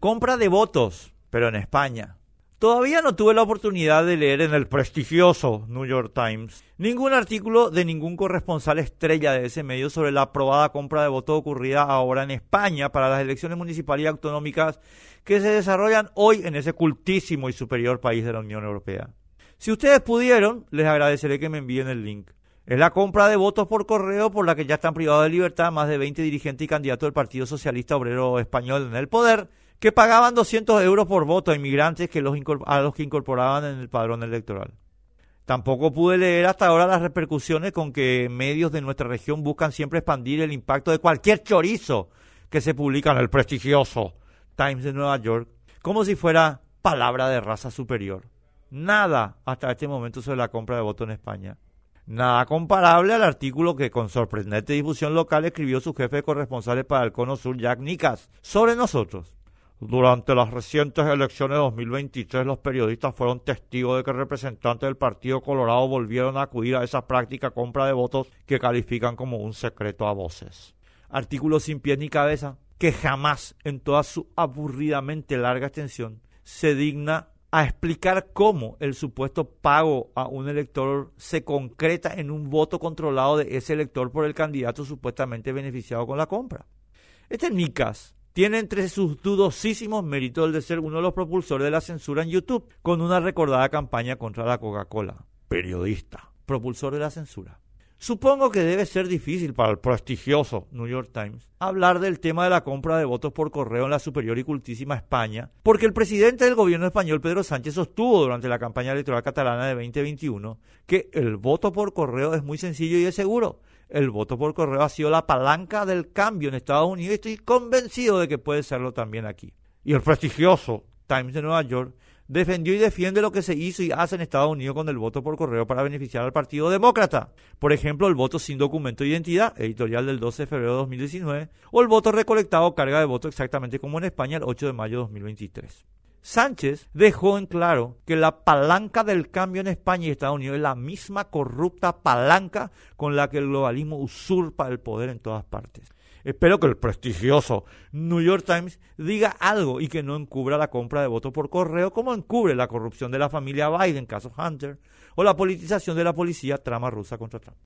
Compra de votos, pero en España. Todavía no tuve la oportunidad de leer en el prestigioso New York Times ningún artículo de ningún corresponsal estrella de ese medio sobre la aprobada compra de votos ocurrida ahora en España para las elecciones municipales y autonómicas que se desarrollan hoy en ese cultísimo y superior país de la Unión Europea. Si ustedes pudieron, les agradeceré que me envíen el link. Es la compra de votos por correo por la que ya están privados de libertad más de 20 dirigentes y candidatos del Partido Socialista Obrero Español en el poder que pagaban 200 euros por voto a inmigrantes que los a los que incorporaban en el padrón electoral. Tampoco pude leer hasta ahora las repercusiones con que medios de nuestra región buscan siempre expandir el impacto de cualquier chorizo que se publica en el prestigioso Times de Nueva York, como si fuera palabra de raza superior. Nada hasta este momento sobre la compra de votos en España. Nada comparable al artículo que con sorprendente difusión local escribió su jefe de corresponsales para el Cono Sur, Jack Nicas, sobre nosotros. Durante las recientes elecciones de 2023, los periodistas fueron testigos de que representantes del Partido Colorado volvieron a acudir a esa práctica compra de votos que califican como un secreto a voces. Artículo sin pies ni cabeza, que jamás, en toda su aburridamente larga extensión, se digna a explicar cómo el supuesto pago a un elector se concreta en un voto controlado de ese elector por el candidato supuestamente beneficiado con la compra. Este Nicas tiene entre sus dudosísimos méritos el de ser uno de los propulsores de la censura en YouTube, con una recordada campaña contra la Coca-Cola. Periodista, propulsor de la censura. Supongo que debe ser difícil para el prestigioso New York Times hablar del tema de la compra de votos por correo en la superior y cultísima España, porque el presidente del gobierno español, Pedro Sánchez, sostuvo durante la campaña electoral catalana de 2021 que el voto por correo es muy sencillo y es seguro, el voto por correo ha sido la palanca del cambio en Estados Unidos y estoy convencido de que puede serlo también aquí. Y el prestigioso Times de Nueva York defendió y defiende lo que se hizo y hace en Estados Unidos con el voto por correo para beneficiar al Partido Demócrata. Por ejemplo, el voto sin documento de identidad, editorial del 12 de febrero de 2019, o el voto recolectado carga de voto exactamente como en España el 8 de mayo de 2023. Sánchez dejó en claro que la palanca del cambio en España y Estados Unidos es la misma corrupta palanca con la que el globalismo usurpa el poder en todas partes. Espero que el prestigioso New York Times diga algo y que no encubra la compra de votos por correo como encubre la corrupción de la familia Biden, caso Hunter, o la politización de la policía, trama rusa contra Trump.